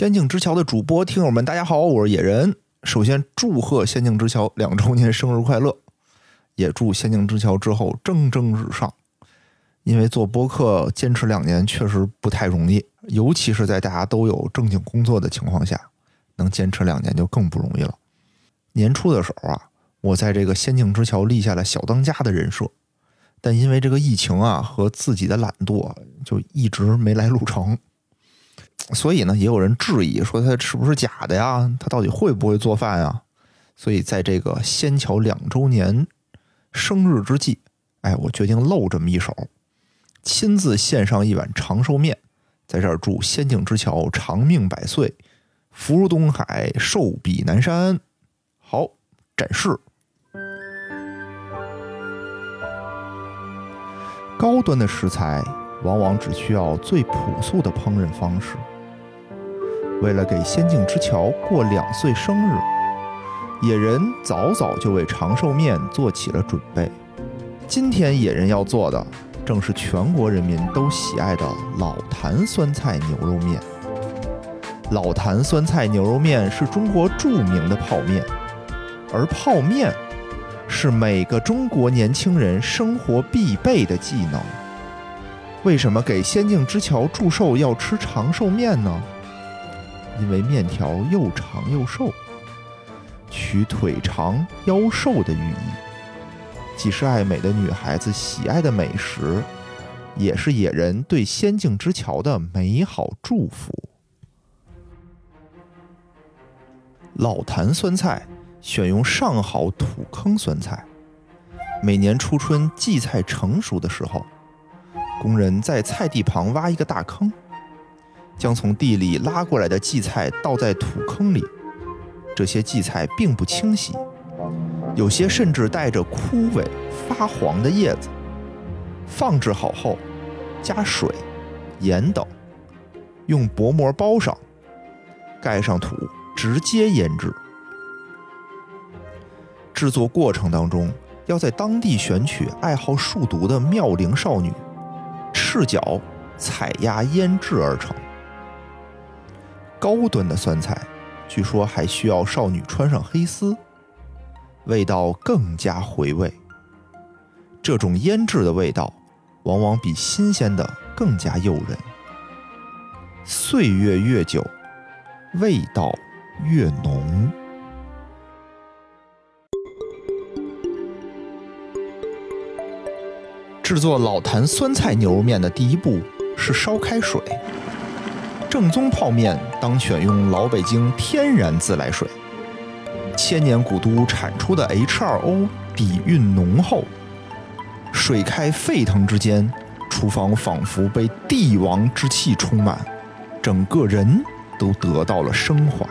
仙境之桥的主播听友们，大家好，我是野人。首先祝贺仙境之桥两周年生日快乐，也祝仙境之桥之后蒸蒸日上。因为做播客坚持两年确实不太容易，尤其是在大家都有正经工作的情况下，能坚持两年就更不容易了。年初的时候啊，我在这个仙境之桥立下了小当家的人设，但因为这个疫情啊和自己的懒惰，就一直没来录成。所以呢，也有人质疑说他是不是假的呀？他到底会不会做饭呀？所以在这个仙桥两周年生日之际，哎，我决定露这么一手，亲自献上一碗长寿面，在这儿祝仙境之桥长命百岁，福如东海，寿比南山。好，展示。高端的食材往往只需要最朴素的烹饪方式。为了给仙境之桥过两岁生日，野人早早就为长寿面做起了准备。今天野人要做的，正是全国人民都喜爱的老坛酸菜牛肉面。老坛酸菜牛肉面是中国著名的泡面，而泡面是每个中国年轻人生活必备的技能。为什么给仙境之桥祝寿要吃长寿面呢？因为面条又长又瘦，取腿长腰瘦的寓意，既是爱美的女孩子喜爱的美食，也是野人对仙境之桥的美好祝福。老坛酸菜选用上好土坑酸菜，每年初春荠菜成熟的时候，工人在菜地旁挖一个大坑。将从地里拉过来的荠菜倒在土坑里，这些荠菜并不清洗，有些甚至带着枯萎发黄的叶子。放置好后，加水、盐等，用薄膜包上，盖上土，直接腌制。制作过程当中，要在当地选取爱好数独的妙龄少女，赤脚踩压腌制而成。高端的酸菜，据说还需要少女穿上黑丝，味道更加回味。这种腌制的味道，往往比新鲜的更加诱人。岁月越久，味道越浓。制作老坛酸菜牛肉面的第一步是烧开水。正宗泡面当选用老北京天然自来水，千年古都产出的 H2O 底蕴浓厚。水开沸腾之间，厨房仿佛被帝王之气充满，整个人都得到了升华，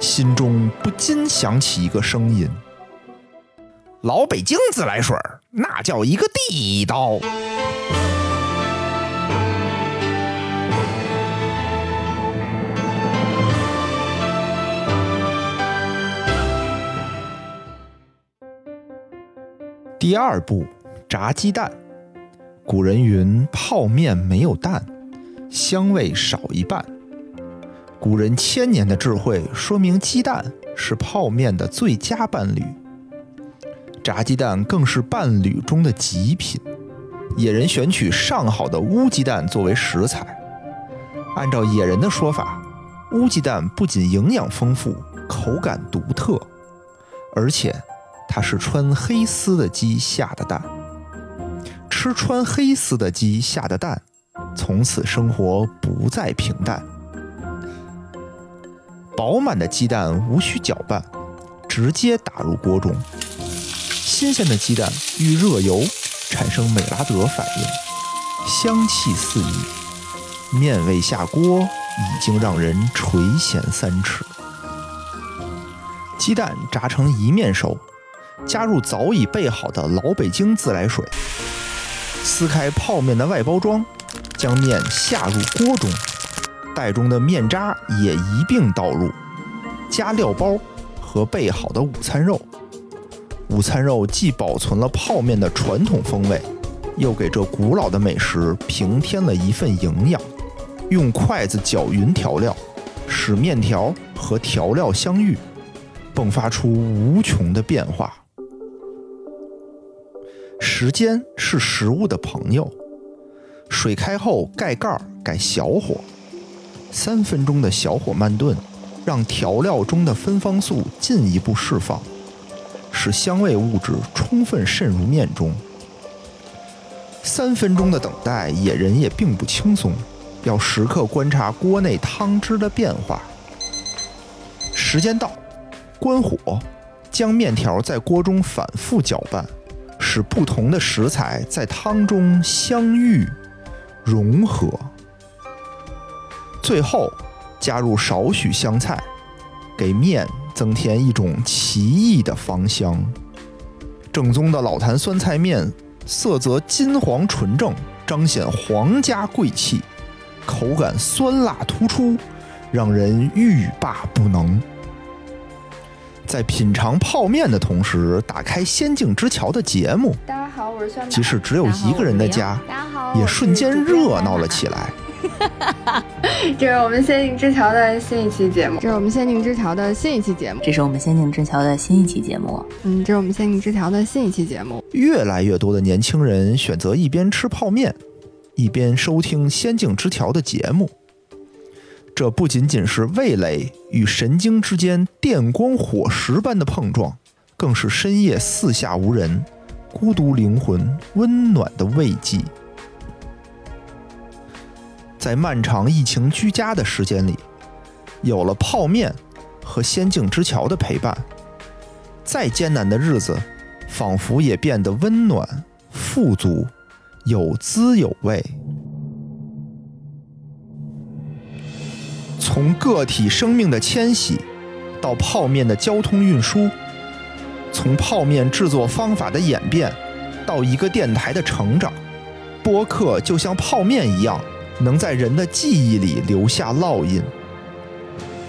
心中不禁响起一个声音：老北京自来水那叫一个地道。第二步，炸鸡蛋。古人云：“泡面没有蛋，香味少一半。”古人千年的智慧说明，鸡蛋是泡面的最佳伴侣。炸鸡蛋更是伴侣中的极品。野人选取上好的乌鸡蛋作为食材。按照野人的说法，乌鸡蛋不仅营养丰富，口感独特，而且。它是穿黑丝的鸡下的蛋，吃穿黑丝的鸡下的蛋，从此生活不再平淡。饱满的鸡蛋无需搅拌，直接打入锅中。新鲜的鸡蛋遇热油产生美拉德反应，香气四溢，面味下锅已经让人垂涎三尺。鸡蛋炸成一面熟。加入早已备好的老北京自来水，撕开泡面的外包装，将面下入锅中，袋中的面渣也一并倒入，加料包和备好的午餐肉。午餐肉既保存了泡面的传统风味，又给这古老的美食平添了一份营养。用筷子搅匀调料，使面条和调料相遇，迸发出无穷的变化。时间是食物的朋友，水开后盖盖儿改小火，三分钟的小火慢炖，让调料中的芬芳素进一步释放，使香味物质充分渗入面中。三分钟的等待，野人也并不轻松，要时刻观察锅内汤汁的变化。时间到，关火，将面条在锅中反复搅拌。使不同的食材在汤中相遇、融合，最后加入少许香菜，给面增添一种奇异的芳香。正宗的老坛酸菜面，色泽金黄纯正，彰显皇家贵气；口感酸辣突出，让人欲罢不能。在品尝泡面的同时，打开《仙境之桥》的节目。大家好，我是即使只有一个人的家，大家好，也瞬间热闹了起来。这是我们《仙境之桥》的新一期节目。这是我们《仙境之桥》的新一期节目。这是我们《仙境之桥》的新一期节目。嗯，这是我们《仙境之桥》的新一期节目。越来越多的年轻人选择一边吃泡面，一边收听《仙境之桥》的节目。这不仅仅是味蕾与神经之间电光火石般的碰撞，更是深夜四下无人、孤独灵魂温暖的慰藉。在漫长疫情居家的时间里，有了泡面和仙境之桥的陪伴，再艰难的日子，仿佛也变得温暖、富足、有滋有味。从个体生命的迁徙，到泡面的交通运输；从泡面制作方法的演变，到一个电台的成长，播客就像泡面一样，能在人的记忆里留下烙印。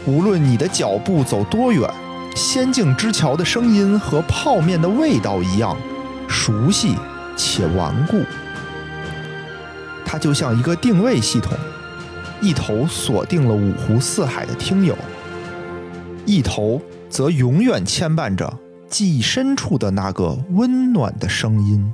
无论你的脚步走多远，仙境之桥的声音和泡面的味道一样熟悉且顽固。它就像一个定位系统。一头锁定了五湖四海的听友，一头则永远牵绊着记忆深处的那个温暖的声音。